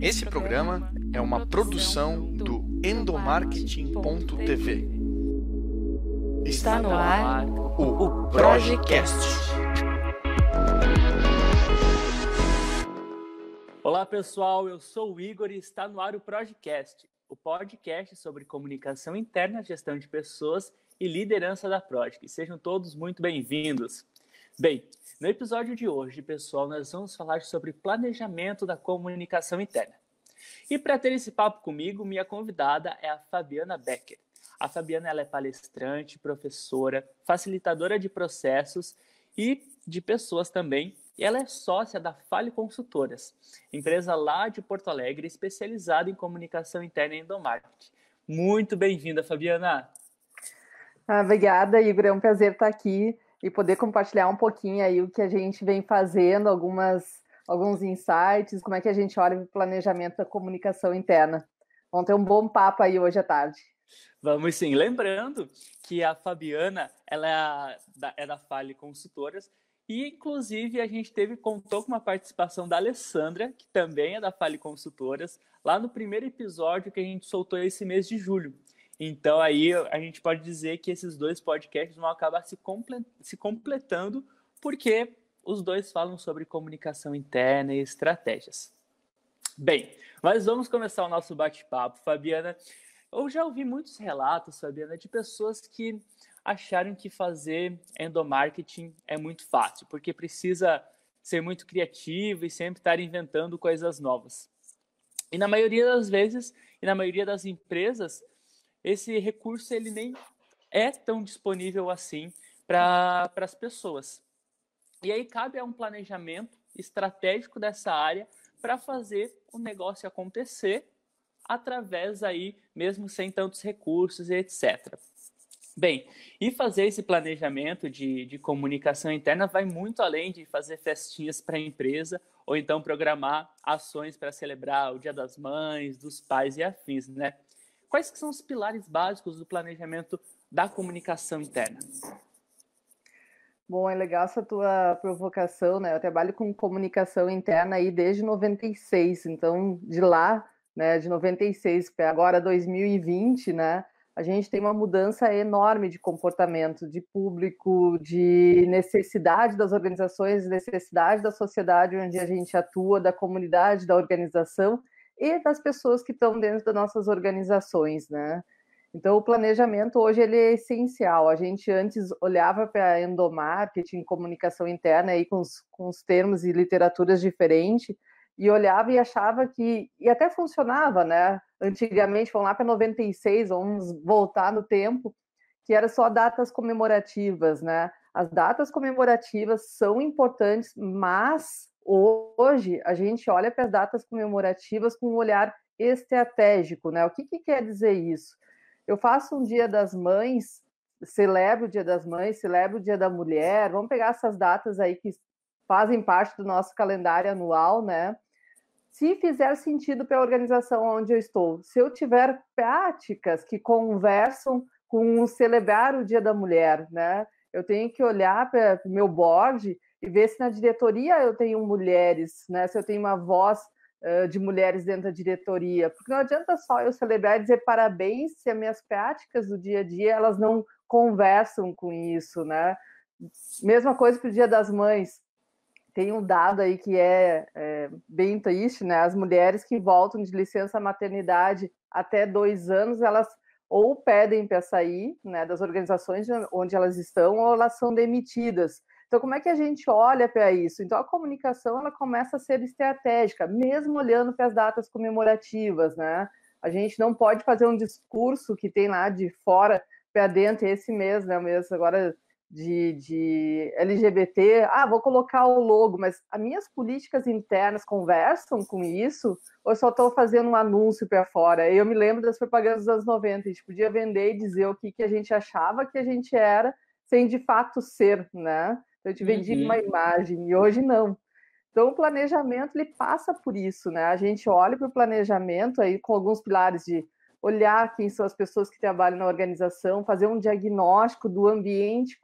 Esse programa é uma produção do endomarketing.tv. Está no ar o Projecast. Olá pessoal, eu sou o Igor e está no ar o Projecast, o podcast sobre comunicação interna, gestão de pessoas e liderança da Project. Sejam todos muito bem-vindos. Bem, no episódio de hoje, pessoal, nós vamos falar sobre planejamento da comunicação interna. E para ter esse papo comigo, minha convidada é a Fabiana Becker. A Fabiana ela é palestrante, professora, facilitadora de processos e de pessoas também. E ela é sócia da Fale Consultoras, empresa lá de Porto Alegre especializada em comunicação interna e endomarketing. Muito bem-vinda, Fabiana. Ah, obrigada, Igor. É um prazer estar aqui e poder compartilhar um pouquinho aí o que a gente vem fazendo, algumas, alguns insights, como é que a gente olha o planejamento da comunicação interna. Vamos ter um bom papo aí hoje à tarde. Vamos sim. Lembrando que a Fabiana ela é da, é da Fale Consultoras e, inclusive, a gente teve, contou com uma participação da Alessandra, que também é da Fale Consultoras, lá no primeiro episódio que a gente soltou esse mês de julho. Então aí a gente pode dizer que esses dois podcasts vão acabar se, comple se completando, porque os dois falam sobre comunicação interna e estratégias. Bem, mas vamos começar o nosso bate-papo. Fabiana, eu já ouvi muitos relatos, Fabiana, de pessoas que acharam que fazer endomarketing é muito fácil, porque precisa ser muito criativo e sempre estar inventando coisas novas. E na maioria das vezes, e na maioria das empresas, esse recurso ele nem é tão disponível assim para as pessoas. E aí cabe a um planejamento estratégico dessa área para fazer o negócio acontecer através aí, mesmo sem tantos recursos e etc. Bem, e fazer esse planejamento de, de comunicação interna vai muito além de fazer festinhas para a empresa ou então programar ações para celebrar o Dia das Mães, dos pais e afins, né? Quais são os pilares básicos do planejamento da comunicação interna? Bom, é legal essa tua provocação, né? Eu trabalho com comunicação interna aí desde 96, então de lá, né, de 96 para agora 2020, né, a gente tem uma mudança enorme de comportamento, de público, de necessidade das organizações, necessidade da sociedade onde a gente atua, da comunidade, da organização, e das pessoas que estão dentro das nossas organizações, né? Então, o planejamento hoje ele é essencial. A gente antes olhava para endomarketing, comunicação interna, aí com os, com os termos e literaturas diferentes, e olhava e achava que, e até funcionava, né? Antigamente, vamos lá para 96, vamos voltar no tempo, que era só datas comemorativas, né? As datas comemorativas são importantes, mas Hoje, a gente olha para as datas comemorativas com um olhar estratégico, né? O que, que quer dizer isso? Eu faço um Dia das Mães, celebro o Dia das Mães, celebro o Dia da Mulher, vamos pegar essas datas aí que fazem parte do nosso calendário anual, né? Se fizer sentido para a organização onde eu estou, se eu tiver práticas que conversam com celebrar o Dia da Mulher, né? Eu tenho que olhar para o meu board e ver se na diretoria eu tenho mulheres, né? Se eu tenho uma voz uh, de mulheres dentro da diretoria, porque não adianta só eu celebrar e dizer parabéns se as minhas práticas do dia a dia elas não conversam com isso, né? Mesma coisa para o Dia das Mães. Tem um dado aí que é, é bem triste, né? As mulheres que voltam de licença maternidade até dois anos, elas ou pedem para sair né, das organizações onde elas estão, ou elas são demitidas. Então, como é que a gente olha para isso? Então, a comunicação ela começa a ser estratégica, mesmo olhando para as datas comemorativas, né? A gente não pode fazer um discurso que tem lá de fora para dentro esse mês, né? Mês agora de, de LGBT. Ah, vou colocar o logo, mas as minhas políticas internas conversam com isso? Ou só estou fazendo um anúncio para fora? Eu me lembro das propagandas dos anos 90, a gente podia vender e dizer o que, que a gente achava que a gente era, sem de fato ser, né? Eu te vendi uhum. uma imagem e hoje não. Então, o planejamento ele passa por isso, né? A gente olha para o planejamento aí com alguns pilares de olhar quem são as pessoas que trabalham na organização, fazer um diagnóstico do ambiente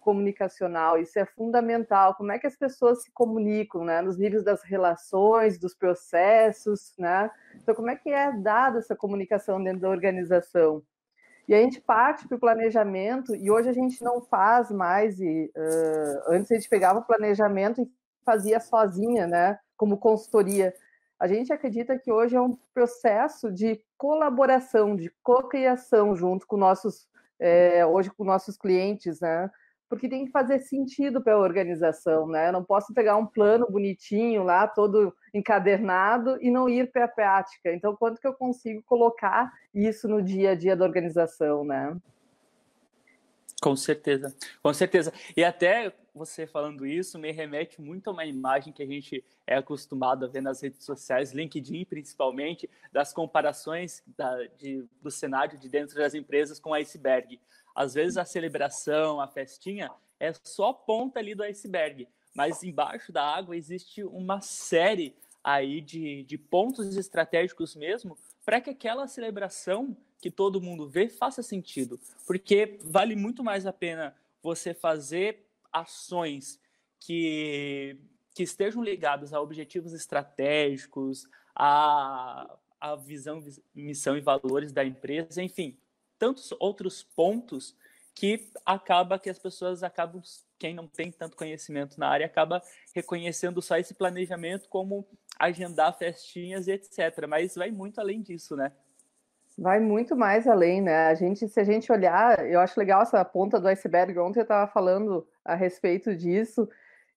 comunicacional, isso é fundamental. Como é que as pessoas se comunicam, né? Nos níveis das relações, dos processos, né? Então, como é que é dada essa comunicação dentro da organização? E a gente parte para o planejamento, e hoje a gente não faz mais, e, uh, antes a gente pegava o planejamento e fazia sozinha, né? Como consultoria a gente acredita que hoje é um processo de colaboração, de cocriação junto com nossos, é, hoje com nossos clientes, né? Porque tem que fazer sentido para a organização, né? Eu não posso pegar um plano bonitinho lá, todo encadernado e não ir para a prática. Então, quanto que eu consigo colocar isso no dia a dia da organização, né? Com certeza, com certeza. E até você falando isso me remete muito a uma imagem que a gente é acostumado a ver nas redes sociais, LinkedIn principalmente, das comparações da, de, do cenário de dentro das empresas com iceberg. Às vezes a celebração, a festinha é só a ponta ali do iceberg, mas embaixo da água existe uma série aí de, de pontos estratégicos mesmo para que aquela celebração que todo mundo vê faça sentido. Porque vale muito mais a pena você fazer ações que, que estejam ligadas a objetivos estratégicos, a, a visão, missão e valores da empresa, enfim, tantos outros pontos que acaba que as pessoas acabam, quem não tem tanto conhecimento na área, acaba reconhecendo só esse planejamento como agendar festinhas e etc. Mas vai muito além disso, né? Vai muito mais além, né? A gente, se a gente olhar, eu acho legal essa ponta do iceberg. Ontem eu estava falando a respeito disso,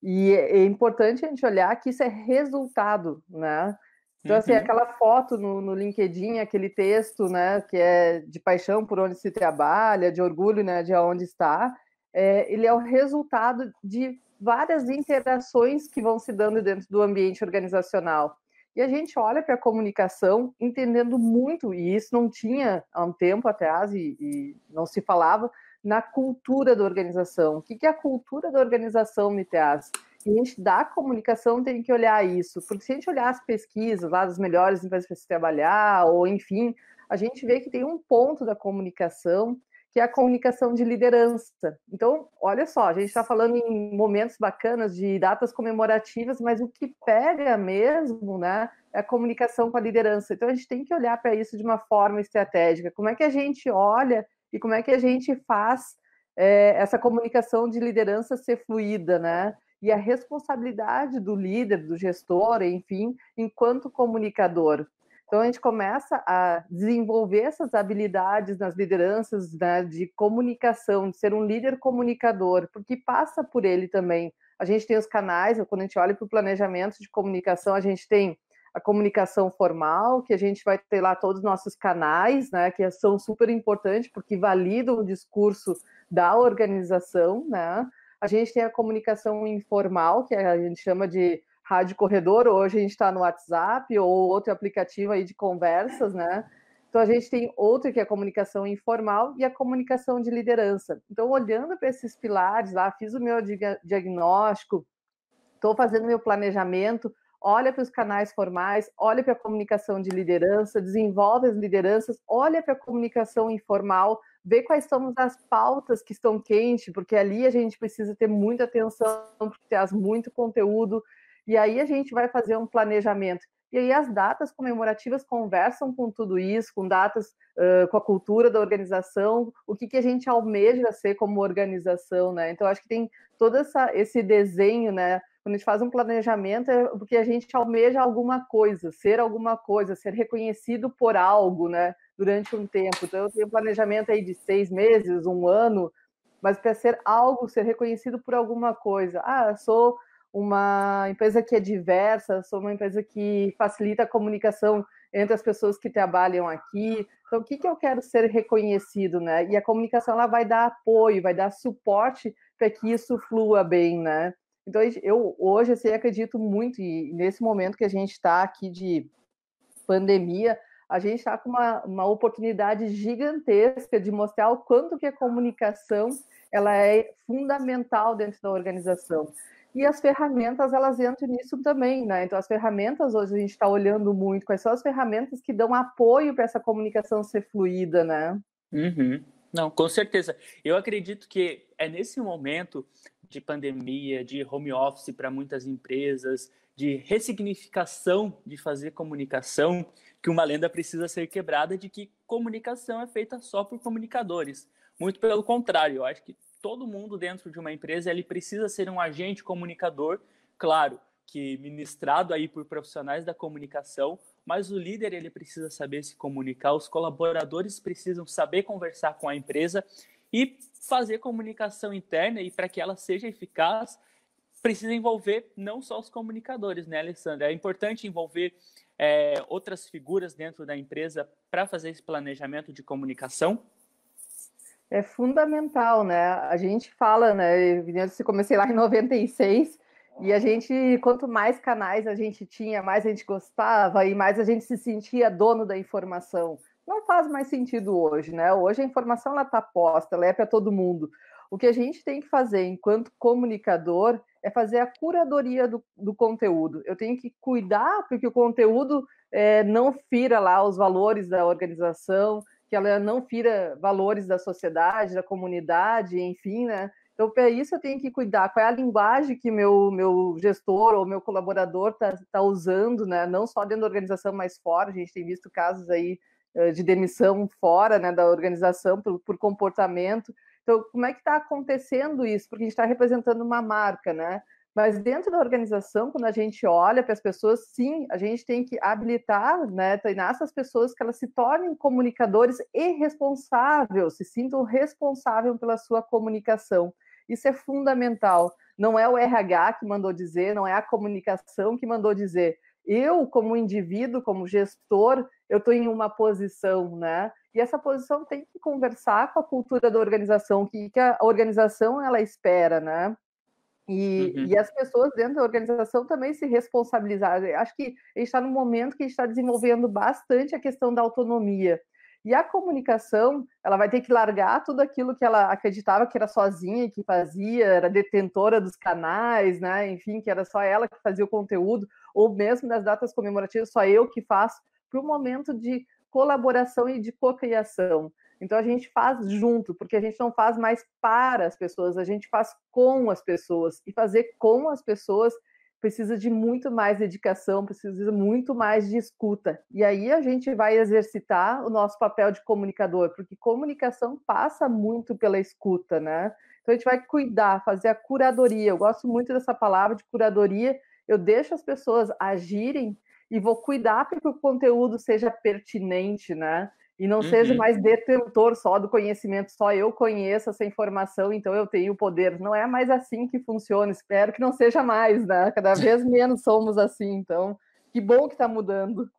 e é, importante a gente olhar que isso é resultado, né? Então, assim, uhum. aquela foto no, no, LinkedIn, aquele texto, né, que é de paixão por onde se trabalha, de orgulho, né, de onde está, é, ele é o resultado de várias interações que vão se dando dentro do ambiente organizacional. E a gente olha para a comunicação entendendo muito, e isso não tinha há um tempo atrás, e, e não se falava, na cultura da organização. O que, que é a cultura da organização me traz? Gente da comunicação tem que olhar isso, porque se a gente olhar as pesquisas lá das melhores empresas para se trabalhar, ou enfim, a gente vê que tem um ponto da comunicação que é a comunicação de liderança. Então, olha só, a gente está falando em momentos bacanas de datas comemorativas, mas o que pega mesmo, né, é a comunicação com a liderança. Então, a gente tem que olhar para isso de uma forma estratégica. Como é que a gente olha e como é que a gente faz é, essa comunicação de liderança ser fluida, né? E a responsabilidade do líder, do gestor, enfim, enquanto comunicador. Então a gente começa a desenvolver essas habilidades nas lideranças né, de comunicação, de ser um líder comunicador, porque passa por ele também. A gente tem os canais, quando a gente olha para o planejamento de comunicação, a gente tem a comunicação formal, que a gente vai ter lá todos os nossos canais, né, que são super importantes porque validam o discurso da organização, né? A gente tem a comunicação informal, que a gente chama de Rádio Corredor, hoje a gente está no WhatsApp ou outro aplicativo aí de conversas, né? Então a gente tem outro que é a comunicação informal e a comunicação de liderança. Então, olhando para esses pilares lá, fiz o meu diagnóstico, estou fazendo meu planejamento, olha para os canais formais, olha para a comunicação de liderança, desenvolve as lideranças, olha para a comunicação informal, vê quais são as pautas que estão quentes, porque ali a gente precisa ter muita atenção, porque traz muito conteúdo, e aí a gente vai fazer um planejamento. E aí as datas comemorativas conversam com tudo isso, com datas, uh, com a cultura da organização, o que, que a gente almeja ser como organização, né? Então acho que tem todo essa, esse desenho, né? Quando a gente faz um planejamento é porque a gente almeja alguma coisa, ser alguma coisa, ser reconhecido por algo, né? Durante um tempo. Então eu tenho um planejamento aí de seis meses, um ano, mas para ser algo, ser reconhecido por alguma coisa. Ah, sou uma empresa que é diversa, sou uma empresa que facilita a comunicação entre as pessoas que trabalham aqui. Então, o que, que eu quero ser reconhecido, né? E a comunicação ela vai dar apoio, vai dar suporte para que isso flua bem, né? Então, eu hoje assim, acredito muito, e nesse momento que a gente está aqui de pandemia, a gente está com uma, uma oportunidade gigantesca de mostrar o quanto que a comunicação ela é fundamental dentro da organização. e as ferramentas elas entram nisso também, né? Então as ferramentas hoje a gente está olhando muito quais são as ferramentas que dão apoio para essa comunicação ser fluida, né? Uhum. Não, com certeza. Eu acredito que é nesse momento de pandemia, de home office para muitas empresas, de ressignificação de fazer comunicação, que uma lenda precisa ser quebrada de que comunicação é feita só por comunicadores. Muito pelo contrário, eu acho que todo mundo dentro de uma empresa ele precisa ser um agente comunicador, claro, que ministrado aí por profissionais da comunicação, mas o líder ele precisa saber se comunicar, os colaboradores precisam saber conversar com a empresa e fazer comunicação interna e para que ela seja eficaz, precisa envolver não só os comunicadores, né, Alessandra? É importante envolver é, outras figuras dentro da empresa para fazer esse planejamento de comunicação? É fundamental, né? A gente fala, né? Eu comecei lá em 96 e a gente, quanto mais canais a gente tinha, mais a gente gostava e mais a gente se sentia dono da informação. Não faz mais sentido hoje, né? Hoje a informação ela está posta, ela é para todo mundo. O que a gente tem que fazer enquanto comunicador é fazer a curadoria do, do conteúdo. Eu tenho que cuidar porque o conteúdo é, não fira lá os valores da organização, que ela não fira valores da sociedade, da comunidade, enfim, né? Então, para isso eu tenho que cuidar qual é a linguagem que meu, meu gestor ou meu colaborador está tá usando, né? Não só dentro da organização, mas fora. A gente tem visto casos aí de demissão fora né, da organização por, por comportamento. Então, como é que está acontecendo isso? Porque a gente está representando uma marca, né? Mas dentro da organização, quando a gente olha para as pessoas, sim, a gente tem que habilitar, né, treinar essas pessoas que elas se tornem comunicadores e responsáveis, se sintam responsáveis pela sua comunicação. Isso é fundamental. Não é o RH que mandou dizer, não é a comunicação que mandou dizer. Eu, como indivíduo, como gestor, eu estou em uma posição, né? E essa posição tem que conversar com a cultura da organização, que, que a organização ela espera, né? E, uhum. e, as pessoas dentro da organização também se responsabilizar. Acho que a gente está num momento que a gente está desenvolvendo bastante a questão da autonomia. E a comunicação, ela vai ter que largar tudo aquilo que ela acreditava que era sozinha, que fazia, era detentora dos canais, né? Enfim, que era só ela que fazia o conteúdo, ou mesmo nas datas comemorativas, só eu que faço, para o momento de colaboração e de cocriação. Então a gente faz junto, porque a gente não faz mais para as pessoas, a gente faz com as pessoas. E fazer com as pessoas precisa de muito mais dedicação, precisa muito mais de escuta. E aí a gente vai exercitar o nosso papel de comunicador, porque comunicação passa muito pela escuta, né? Então a gente vai cuidar, fazer a curadoria. Eu gosto muito dessa palavra de curadoria. Eu deixo as pessoas agirem e vou cuidar para que o conteúdo seja pertinente, né? e não uhum. seja mais detentor só do conhecimento, só eu conheço essa informação, então eu tenho o poder. Não é mais assim que funciona, espero que não seja mais, né? Cada vez menos somos assim, então que bom que está mudando.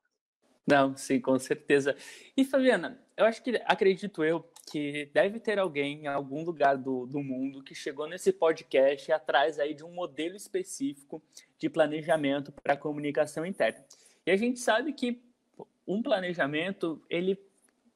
Não, sim, com certeza. E Fabiana, eu acho que acredito eu que deve ter alguém em algum lugar do, do mundo que chegou nesse podcast atrás aí de um modelo específico de planejamento para comunicação interna. E a gente sabe que um planejamento ele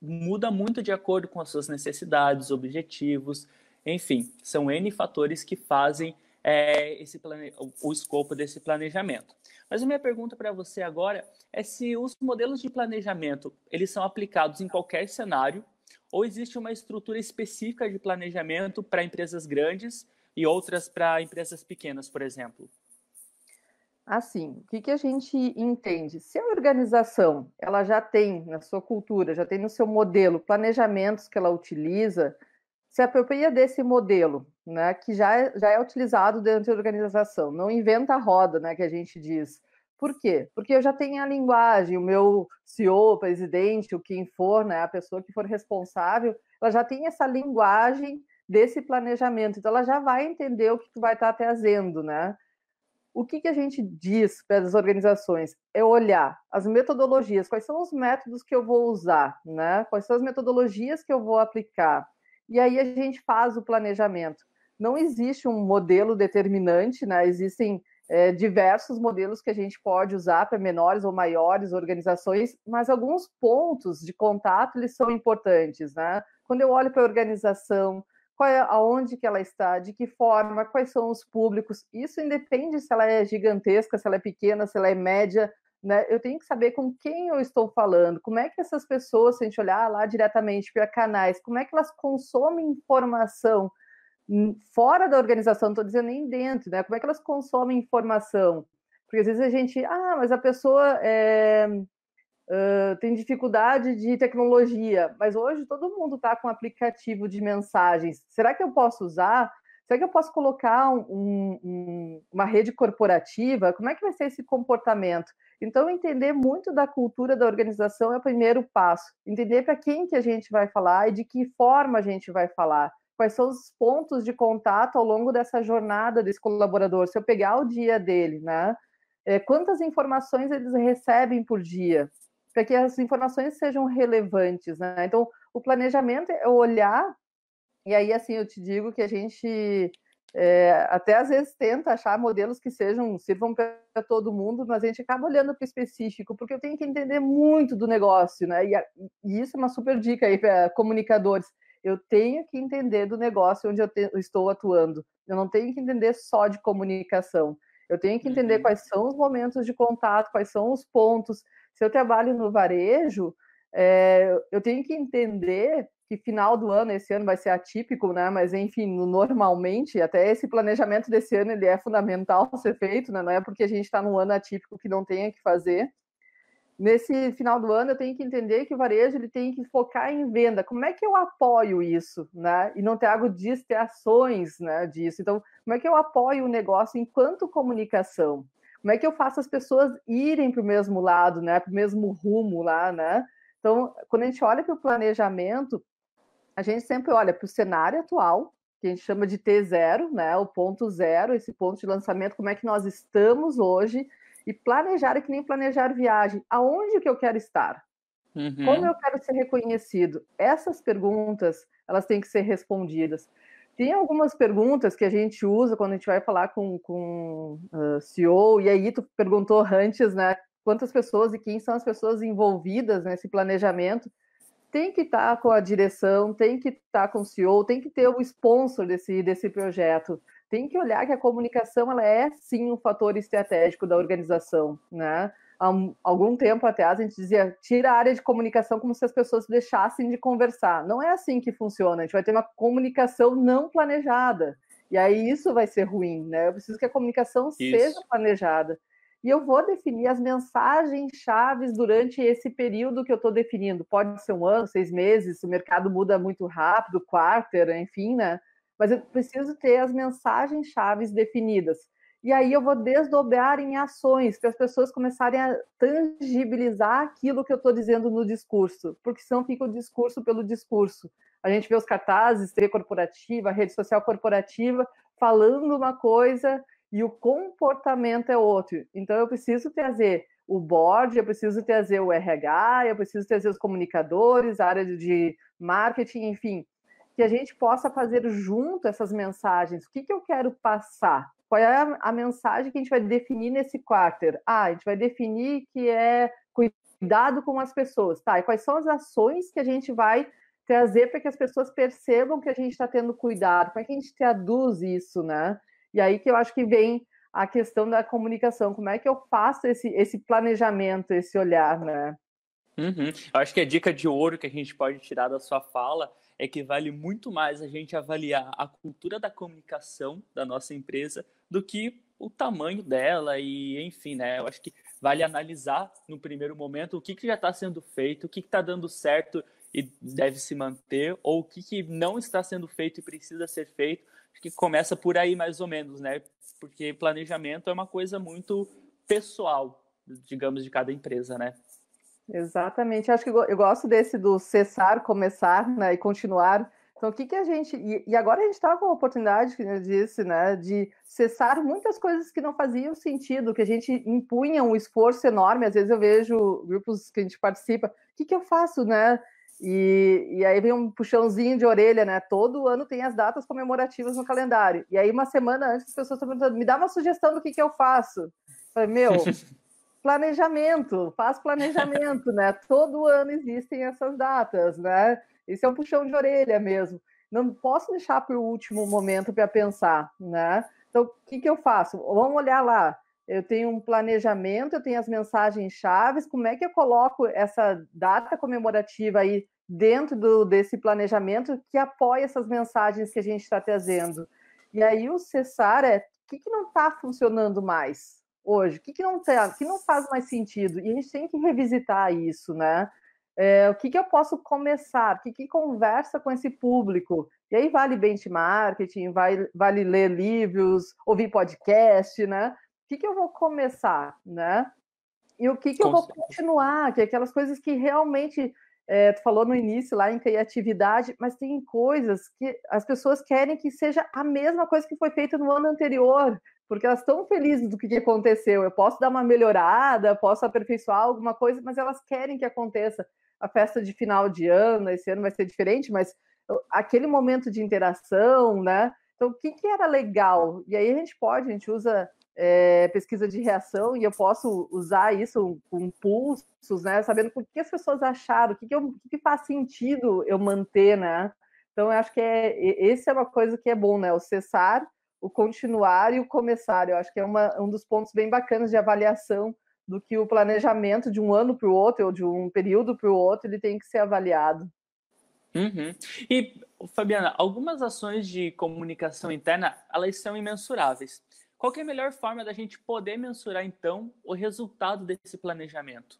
muda muito de acordo com as suas necessidades, objetivos, enfim, são N fatores que fazem é, esse plane... o escopo desse planejamento. Mas a minha pergunta para você agora é se os modelos de planejamento eles são aplicados em qualquer cenário ou existe uma estrutura específica de planejamento para empresas grandes e outras para empresas pequenas, por exemplo? Assim, o que, que a gente entende? Se a organização ela já tem na sua cultura, já tem no seu modelo planejamentos que ela utiliza, se apropria desse modelo, né, que já é, já é utilizado dentro da organização. Não inventa a roda, né, que a gente diz. Por quê? Porque eu já tenho a linguagem, o meu CEO, presidente, o quem for, né, a pessoa que for responsável, ela já tem essa linguagem desse planejamento. Então ela já vai entender o que tu vai estar trazendo, né? o que, que a gente diz para as organizações? É olhar as metodologias, quais são os métodos que eu vou usar, né? quais são as metodologias que eu vou aplicar. E aí a gente faz o planejamento. Não existe um modelo determinante, né? existem é, diversos modelos que a gente pode usar para menores ou maiores organizações, mas alguns pontos de contato eles são importantes. Né? Quando eu olho para a organização, qual é, aonde que ela está, de que forma, quais são os públicos. Isso independe se ela é gigantesca, se ela é pequena, se ela é média, né? Eu tenho que saber com quem eu estou falando, como é que essas pessoas, se a gente olhar lá diretamente para canais, como é que elas consomem informação fora da organização, não estou dizendo nem dentro, né? Como é que elas consomem informação? Porque às vezes a gente, ah, mas a pessoa é, uh, tem dificuldade de tecnologia, mas hoje todo mundo está com aplicativo de mensagens. Será que eu posso usar? Será que eu posso colocar um, um, uma rede corporativa? Como é que vai ser esse comportamento? Então, entender muito da cultura da organização é o primeiro passo. Entender para quem que a gente vai falar e de que forma a gente vai falar. Quais são os pontos de contato ao longo dessa jornada desse colaborador? Se eu pegar o dia dele, né? É, quantas informações eles recebem por dia? Para que as informações sejam relevantes, né? Então, o planejamento é olhar, e aí, assim, eu te digo que a gente é, até às vezes tenta achar modelos que sejam sirvam para todo mundo, mas a gente acaba olhando para o específico, porque eu tenho que entender muito do negócio, né? E, e isso é uma super dica aí para comunicadores. Eu tenho que entender do negócio onde eu, te, eu, estou atuando. Eu não tenho que entender só de comunicação. Eu tenho que entender uhum. quais são os momentos de contato, quais são os pontos. Se eu trabalho no varejo, é, eu tenho que entender que final do ano, esse ano vai ser atípico, né? Mas enfim, normalmente, até esse planejamento desse ano ele é fundamental ser feito, né? Não é porque a gente está num ano atípico que não tenha que fazer. Nesse final do ano, eu tenho que entender que o varejo ele tem que focar em venda. Como é que eu apoio isso, né? E não trago distrações, né? Disso. Então, como é que eu apoio o negócio enquanto comunicação? Como é que eu faço as pessoas irem para o mesmo lado, né? Para o mesmo rumo lá, né? Então, quando a gente olha para o planejamento, a gente sempre olha para o cenário atual, que a gente chama de T0, né? O ponto zero, esse ponto de lançamento, como é que nós estamos hoje, e planejar é que nem planejar viagem. Aonde que eu quero estar? Uhum. Como eu quero ser reconhecido? Essas perguntas, elas têm que ser respondidas. Tem algumas perguntas que a gente usa quando a gente vai falar com, com uh, CEO, e aí tu perguntou antes, né? Quantas pessoas e quem são as pessoas envolvidas nesse planejamento? tem que estar tá com a direção, tem que estar tá com o CEO, tem que ter o sponsor desse, desse projeto. Tem que olhar que a comunicação ela é sim um fator estratégico da organização, né? Há algum tempo atrás a gente dizia tira a área de comunicação como se as pessoas deixassem de conversar. Não é assim que funciona. A gente vai ter uma comunicação não planejada. E aí isso vai ser ruim, né? Eu preciso que a comunicação isso. seja planejada e eu vou definir as mensagens chaves durante esse período que eu estou definindo. Pode ser um ano, seis meses, o mercado muda muito rápido, quarter, enfim, né? Mas eu preciso ter as mensagens chaves definidas. E aí eu vou desdobrar em ações para as pessoas começarem a tangibilizar aquilo que eu estou dizendo no discurso, porque senão fica o discurso pelo discurso. A gente vê os cartazes, TV corporativa, rede social corporativa, falando uma coisa e o comportamento é outro. Então, eu preciso trazer o board, eu preciso trazer o RH, eu preciso trazer os comunicadores, a área de marketing, enfim, que a gente possa fazer junto essas mensagens. O que, que eu quero passar? Qual é a, mensagem que a gente vai definir nesse quarter? Ah, a gente vai definir que é cuidado com as pessoas. Tá, e quais são as ações que a gente vai trazer para que as pessoas percebam que a gente está tendo cuidado? Como é que a gente traduz isso, né? E aí que eu acho que vem a questão da comunicação, como é que eu faço esse, esse planejamento, esse olhar, né? Uhum. Eu acho que a dica de ouro que a gente pode tirar da sua fala é que vale muito mais a gente avaliar a cultura da comunicação da nossa empresa do que o tamanho dela e, enfim, né? Eu acho que vale analisar no primeiro momento o que, que já está sendo feito, o que está dando certo e deve se manter, ou o que, que não está sendo feito e precisa ser feito Acho que começa por aí mais ou menos, né? Porque planejamento é uma coisa muito pessoal, digamos, de cada empresa, né? Exatamente. Acho que eu gosto desse do cessar, começar, né, e continuar. Então, o que, que a gente. E, agora a gente está com a oportunidade, que eu disse, né, de cessar muitas coisas que não faziam sentido, que a gente impunha um esforço enorme. Às vezes eu vejo grupos que a gente participa, o que, que eu faço, né? E, e aí vem um puxãozinho de orelha, né? Todo ano tem as datas comemorativas no calendário. E aí, uma semana antes, as pessoas estão perguntando: me dá uma sugestão do que, que eu faço. Eu falei, meu, planejamento, faz planejamento, né? Todo ano existem essas datas, né? Isso é um puxão de orelha mesmo. não posso deixar para o último momento para pensar, né? Então, o que, que eu faço? Vamos olhar lá. Eu tenho um planejamento, eu tenho as mensagens chaves. Como é que eu coloco essa data comemorativa aí dentro do, desse planejamento que apoia essas mensagens que a gente está trazendo? E aí o cessar é o que, que não está funcionando mais hoje? O que, que não tá, que não faz mais sentido? E a gente tem que revisitar isso, né? É, o que, que eu posso começar? O que, que conversa com esse público? E aí vale benchmarking, vale, vale ler livros, ouvir podcast, né? O que, que eu vou começar, né? E o que, que eu vou continuar? Que é aquelas coisas que realmente é, tu falou no início lá em criatividade, mas tem coisas que as pessoas querem que seja a mesma coisa que foi feita no ano anterior, porque elas estão felizes do que aconteceu. Eu posso dar uma melhorada, posso aperfeiçoar alguma coisa, mas elas querem que aconteça a festa de final de ano, esse ano vai ser diferente, mas aquele momento de interação, né? Então, o que, que era legal? E aí a gente pode, a gente usa é, pesquisa de reação e eu posso usar isso com pulsos, né? Sabendo o que as pessoas acharam, o que, que, eu, o que, que faz sentido eu manter, né? Então, eu acho que é, esse é uma coisa que é bom, né? O cessar, o continuar e o começar. Eu acho que é uma, um dos pontos bem bacanas de avaliação do que o planejamento de um ano para o outro ou de um período para o outro ele tem que ser avaliado. Uhum. E Fabiana, algumas ações de comunicação interna elas são imensuráveis. Qual é a melhor forma da gente poder mensurar então o resultado desse planejamento?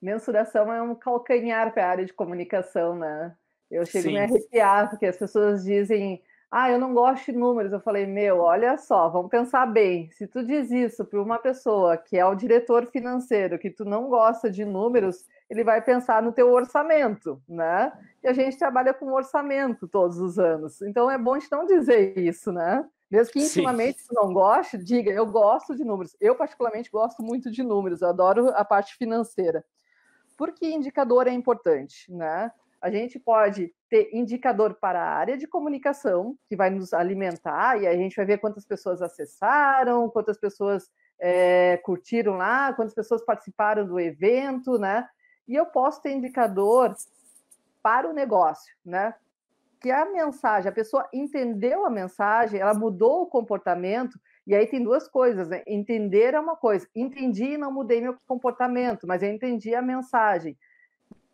Mensuração é um calcanhar para a área de comunicação, né? Eu chego Sim. a me arrepiar porque as pessoas dizem ah, eu não gosto de números. Eu falei, meu, olha só, vamos pensar bem. Se tu diz isso para uma pessoa que é o diretor financeiro, que tu não gosta de números, ele vai pensar no teu orçamento, né? E a gente trabalha com orçamento todos os anos. Então é bom a gente não dizer isso, né? Mesmo que intimamente Sim. tu não goste, diga, eu gosto de números. Eu, particularmente, gosto muito de números, eu adoro a parte financeira. Por que indicador é importante, né? A gente pode ter indicador para a área de comunicação, que vai nos alimentar, e a gente vai ver quantas pessoas acessaram, quantas pessoas é, curtiram lá, quantas pessoas participaram do evento, né? E eu posso ter indicador para o negócio, né? Que a mensagem, a pessoa entendeu a mensagem, ela mudou o comportamento, e aí tem duas coisas, né? Entender é uma coisa, entendi e não mudei meu comportamento, mas eu entendi a mensagem.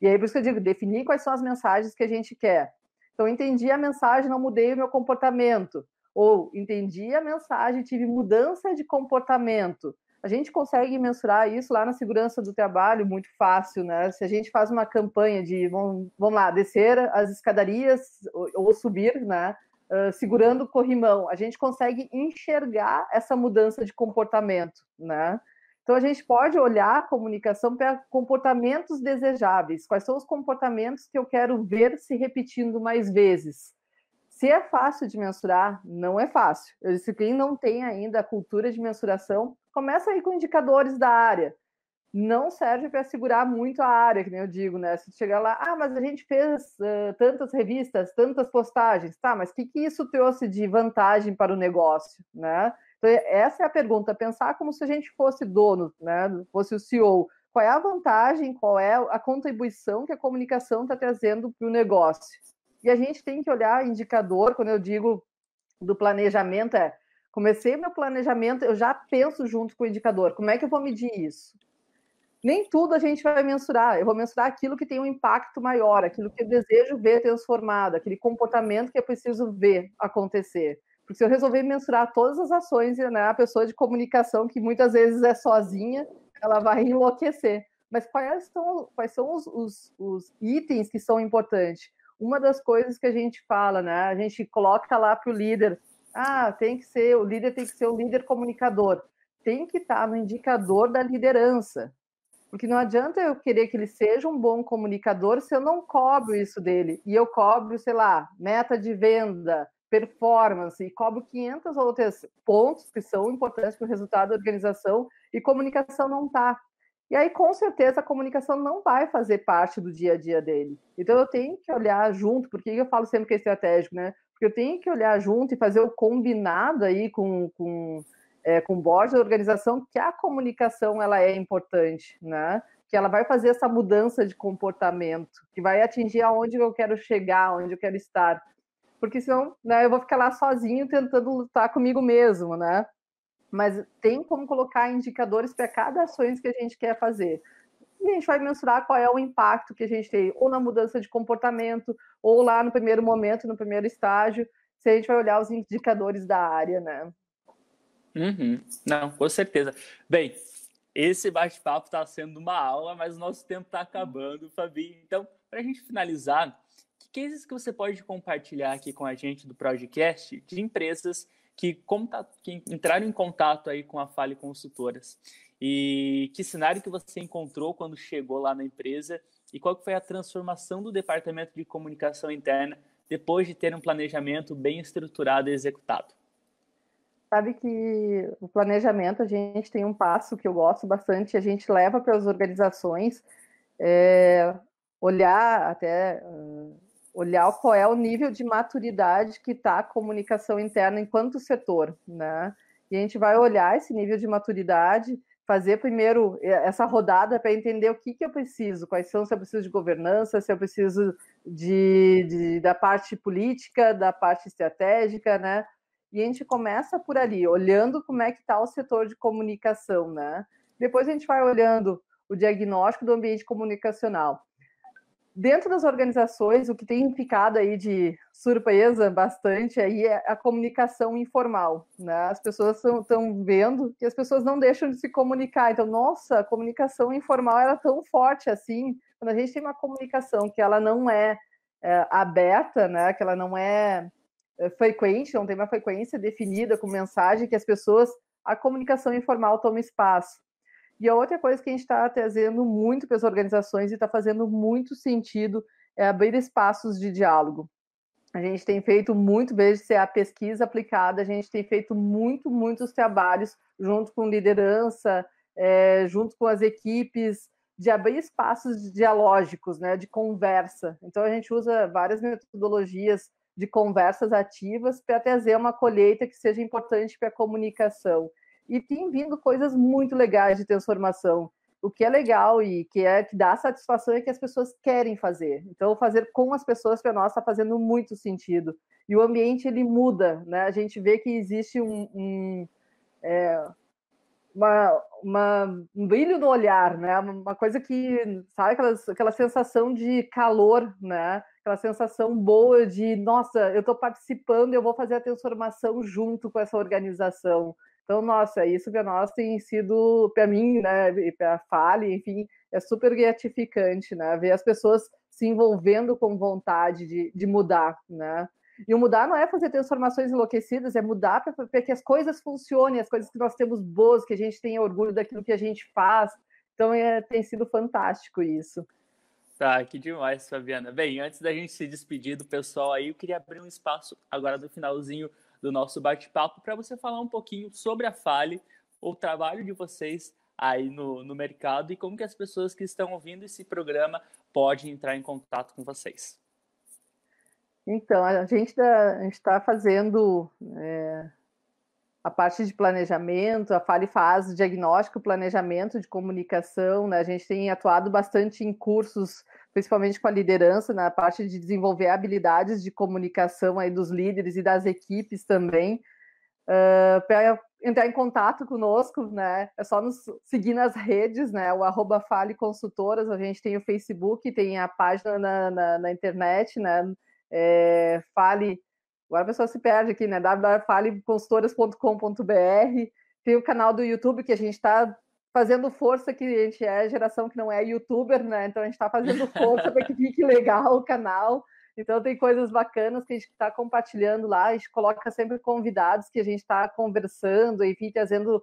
E aí, por isso que eu digo, definir quais são as mensagens que a gente quer. Então, entendi a mensagem, não mudei o meu comportamento. Ou entendi a mensagem, tive mudança de comportamento. A gente consegue mensurar isso lá na segurança do trabalho muito fácil, né? Se a gente faz uma campanha de, vamos, vamos lá, descer as escadarias ou, ou subir, né? Uh, segurando o corrimão, a gente consegue enxergar essa mudança de comportamento, né? Então, a gente pode olhar a comunicação para comportamentos desejáveis. Quais são os comportamentos que eu quero ver se repetindo mais vezes? Se é fácil de mensurar, não é fácil. Eu disse quem não tem ainda a cultura de mensuração, começa aí com indicadores da área. Não serve para segurar muito a área, que nem eu digo, né? Se chegar lá, ah, mas a gente fez uh, tantas revistas, tantas postagens, tá? Mas o que, que isso trouxe de vantagem para o negócio, né? Então, essa é a pergunta, pensar como se a gente fosse dono, né? fosse o CEO. Qual é a vantagem, qual é a contribuição que a comunicação está trazendo para o negócio? E a gente tem que olhar indicador, quando eu digo do planejamento, é comecei meu planejamento, eu já penso junto com o indicador, como é que eu vou medir isso? Nem tudo a gente vai mensurar, eu vou mensurar aquilo que tem um impacto maior, aquilo que eu desejo ver transformado, aquele comportamento que eu preciso ver acontecer. Porque se eu resolver mensurar todas as ações, né, a pessoa de comunicação, que muitas vezes é sozinha, ela vai enlouquecer. Mas quais são, quais são os, os, os itens que são importantes? Uma das coisas que a gente fala, né? A gente coloca lá para o líder, ah, tem que ser, o líder tem que ser o líder comunicador. Tem que estar no indicador da liderança. Porque não adianta eu querer que ele seja um bom comunicador se eu não cobro isso dele. E eu cobro, sei lá, meta de venda, performance e cobro 500 outros pontos que são importantes para o resultado da organização e comunicação não está. E aí, com certeza, a comunicação não vai fazer parte do dia a dia dele. Então, eu tenho que olhar junto, porque eu falo sempre que é estratégico, né? Porque eu tenho que olhar junto e fazer o combinado aí com, com, é, com o board da organização que a comunicação ela é importante, né? que ela vai fazer essa mudança de comportamento, que vai atingir aonde eu quero chegar, onde eu quero estar. Porque senão né, eu vou ficar lá sozinho tentando lutar comigo mesmo, né? Mas tem como colocar indicadores para cada ações que a gente quer fazer. E a gente vai mensurar qual é o impacto que a gente tem, ou na mudança de comportamento, ou lá no primeiro momento, no primeiro estágio, se a gente vai olhar os indicadores da área, né? Uhum. Não, com certeza. Bem, esse bate-papo está sendo uma aula, mas o nosso tempo está acabando, Fabi. Então, para a gente finalizar, cases que você pode compartilhar aqui com a gente do podcast de empresas que, que entraram em contato aí com a Fale Consultoras? E que cenário que você encontrou quando chegou lá na empresa e qual foi a transformação do departamento de comunicação interna depois de ter um planejamento bem estruturado e executado? Sabe que o planejamento, a gente tem um passo que eu gosto bastante, a gente leva para as organizações é, olhar até uh, olhar qual é o nível de maturidade que está a comunicação interna enquanto setor, né? E a gente vai olhar esse nível de maturidade, fazer primeiro essa rodada para entender o que, que eu preciso, quais são, se eu preciso de governança, se eu preciso de, de da parte política, da parte estratégica, né? E a gente começa por ali, olhando como é que está o setor de comunicação, né? Depois a gente vai olhando o diagnóstico do ambiente comunicacional. Dentro das organizações, o que tem ficado aí de surpresa bastante aí é a comunicação informal, né? As pessoas estão vendo que as pessoas não deixam de se comunicar. Então, nossa, a comunicação informal era tão forte assim. Quando a gente tem uma comunicação que ela não é, é aberta, né? Que ela não é eh, frequente, não tem uma frequência definida com mensagem que as pessoas, a comunicação informal toma espaço. E a outra coisa que a gente está trazendo muito para as organizações e está fazendo muito sentido é abrir espaços de diálogo. A gente tem feito muito, desde ser a pesquisa aplicada, a gente tem feito muito, muitos trabalhos junto com liderança, é, junto com as equipes, de abrir espaços dialógicos, né, de conversa. Então, a gente usa várias metodologias de conversas ativas para trazer uma colheita que seja importante para a comunicação. E tem vindo coisas muito legais de transformação. O que é legal e que é que dá satisfação é que as pessoas querem fazer. Então, fazer com as pessoas para nós está fazendo muito sentido. E o ambiente ele muda, né? A gente vê que existe um, um é, uma, uma, um brilho no olhar, né? Uma coisa que, sabe, aquela, aquela sensação de calor, né? aquela sensação boa de, nossa, eu estou participando, eu vou fazer a transformação junto com essa organização. Então, nossa, isso para nós tem sido, para mim, né, para a Fale, enfim, é super gratificante, né, ver as pessoas se envolvendo com vontade de, de mudar, né. E o mudar não é fazer transformações enlouquecidas, é mudar para que as coisas funcionem, as coisas que nós temos boas, que a gente tenha orgulho daquilo que a gente faz. Então, é, tem sido fantástico isso. Tá, que demais, Fabiana. Bem, antes da gente se despedir do pessoal aí, eu queria abrir um espaço agora no finalzinho do nosso bate-papo para você falar um pouquinho sobre a Fale, o trabalho de vocês aí no, no mercado e como que as pessoas que estão ouvindo esse programa podem entrar em contato com vocês. Então, a gente tá, está fazendo é, a parte de planejamento, a Fale faz diagnóstico, planejamento de comunicação, né? A gente tem atuado bastante em cursos, principalmente com a liderança, na parte de desenvolver habilidades de comunicação aí dos líderes e das equipes também. Uh, para entrar em contato conosco, né? É só nos seguir nas redes, né? O arroba Fale Consultoras, a gente tem o Facebook, tem a página na, na, na internet, né? É, Fale Agora a pessoa se perde aqui, né? www.faleconsultoras.com.br. Tem o canal do YouTube que a gente está fazendo força, que a gente é geração que não é youtuber, né? Então a gente está fazendo força para que fique legal o canal. Então tem coisas bacanas que a gente está compartilhando lá. A gente coloca sempre convidados que a gente está conversando, enfim, trazendo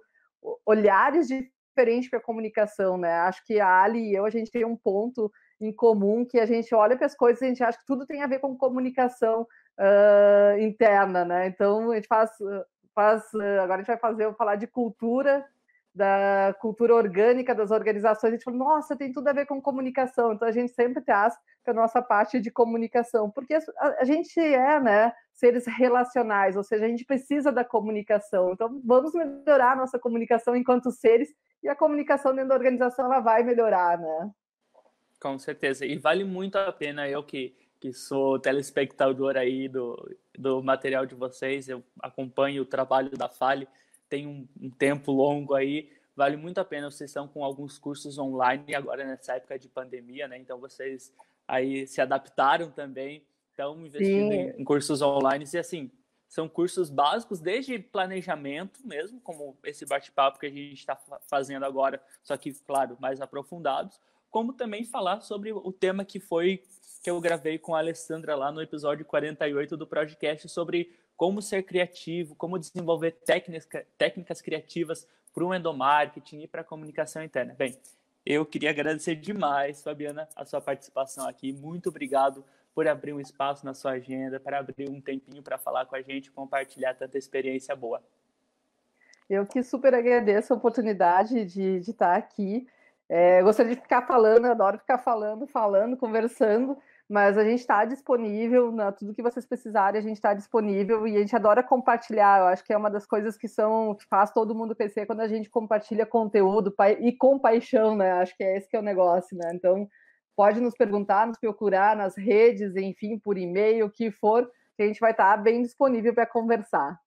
olhares diferentes para a comunicação, né? Acho que a Ali e eu, a gente tem um ponto em comum que a gente olha para as coisas e a gente acha que tudo tem a ver com comunicação uh, interna, né? Então a gente faz, faz agora a gente vai fazer, falar de cultura da cultura orgânica das organizações, a gente falou, nossa, tem tudo a ver com comunicação. Então a gente sempre traz a nossa parte de comunicação, porque a, a, gente é, né, seres relacionais, ou seja, a gente precisa da comunicação. Então vamos melhorar a nossa comunicação enquanto seres e a comunicação dentro da organização ela vai melhorar, né? Com certeza. E vale muito a pena eu que que sou telespectador aí do, do material de vocês, eu acompanho o trabalho da Fale, tem um, um, tempo longo aí, vale muito a pena, vocês estão com alguns cursos online agora nessa época de pandemia, né, então vocês aí se adaptaram também, estão investindo em, em, cursos online. E assim, são cursos básicos desde planejamento mesmo, como esse bate-papo que a gente está fazendo agora, só que, claro, mais aprofundados, como também falar sobre o tema que foi que eu gravei com a Alessandra lá no episódio 48 do podcast sobre como ser criativo, como desenvolver técnicas, técnicas criativas para o endomarketing e para a comunicação interna. Bem, eu queria agradecer demais, Fabiana, a sua participação aqui. Muito obrigado por abrir um espaço na sua agenda, para abrir um tempinho para falar com a gente, compartilhar tanta experiência boa. Eu que super agradeço a oportunidade de, de estar aqui. É, gostaria de ficar falando, adoro ficar falando, falando, conversando, mas a gente está disponível, né, tudo que vocês precisarem, a gente está disponível e a gente adora compartilhar. Eu acho que é uma das coisas que são que faz todo mundo crescer quando a gente compartilha conteúdo e com paixão, né? Acho que é esse que é o negócio, né? Então, pode nos perguntar, nos procurar nas redes, enfim, por e-mail, o que for, que a gente vai estar tá bem disponível para conversar.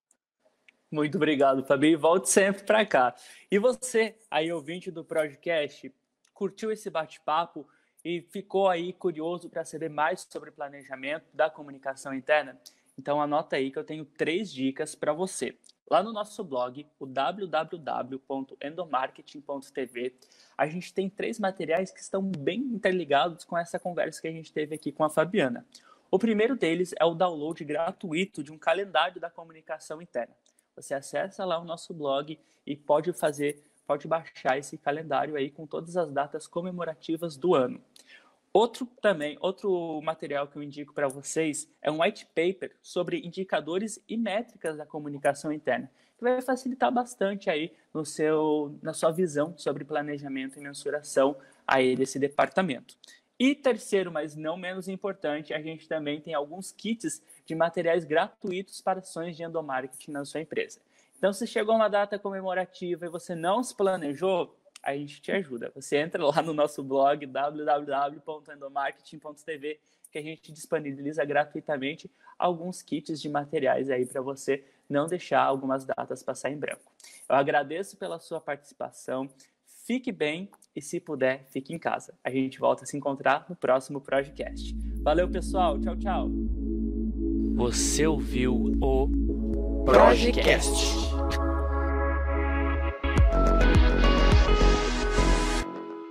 Muito obrigado, Fabi. Volte sempre para cá. E você, aí ouvinte do podcast, curtiu esse bate-papo e ficou aí curioso para saber mais sobre planejamento da comunicação interna? Então anota aí que eu tenho três dicas para você. Lá no nosso blog, o www.endomarketing.tv, a gente tem três materiais que estão bem interligados com essa conversa que a gente teve aqui com a Fabiana. O primeiro deles é o download gratuito de um calendário da comunicação interna. Você acessa lá o nosso blog e pode fazer, pode baixar esse calendário aí com todas as datas comemorativas do ano. Outro também, outro material que eu indico para vocês é um white paper sobre indicadores e métricas da comunicação interna, que vai facilitar bastante aí no seu, na sua visão sobre planejamento e mensuração aí desse departamento. E terceiro, mas não menos importante, a gente também tem alguns kits de materiais gratuitos para ações de endomarketing na sua empresa. Então, se chegou uma data comemorativa e você não se planejou, a gente te ajuda. Você entra lá no nosso blog www.endomarketing.tv que a gente disponibiliza gratuitamente alguns kits de materiais aí para você não deixar algumas datas passar em branco. Eu agradeço pela sua participação. Fique bem e, se puder, fique em casa. A gente volta a se encontrar no próximo podcast. Valeu, pessoal. Tchau, tchau. Você ouviu o Projecast.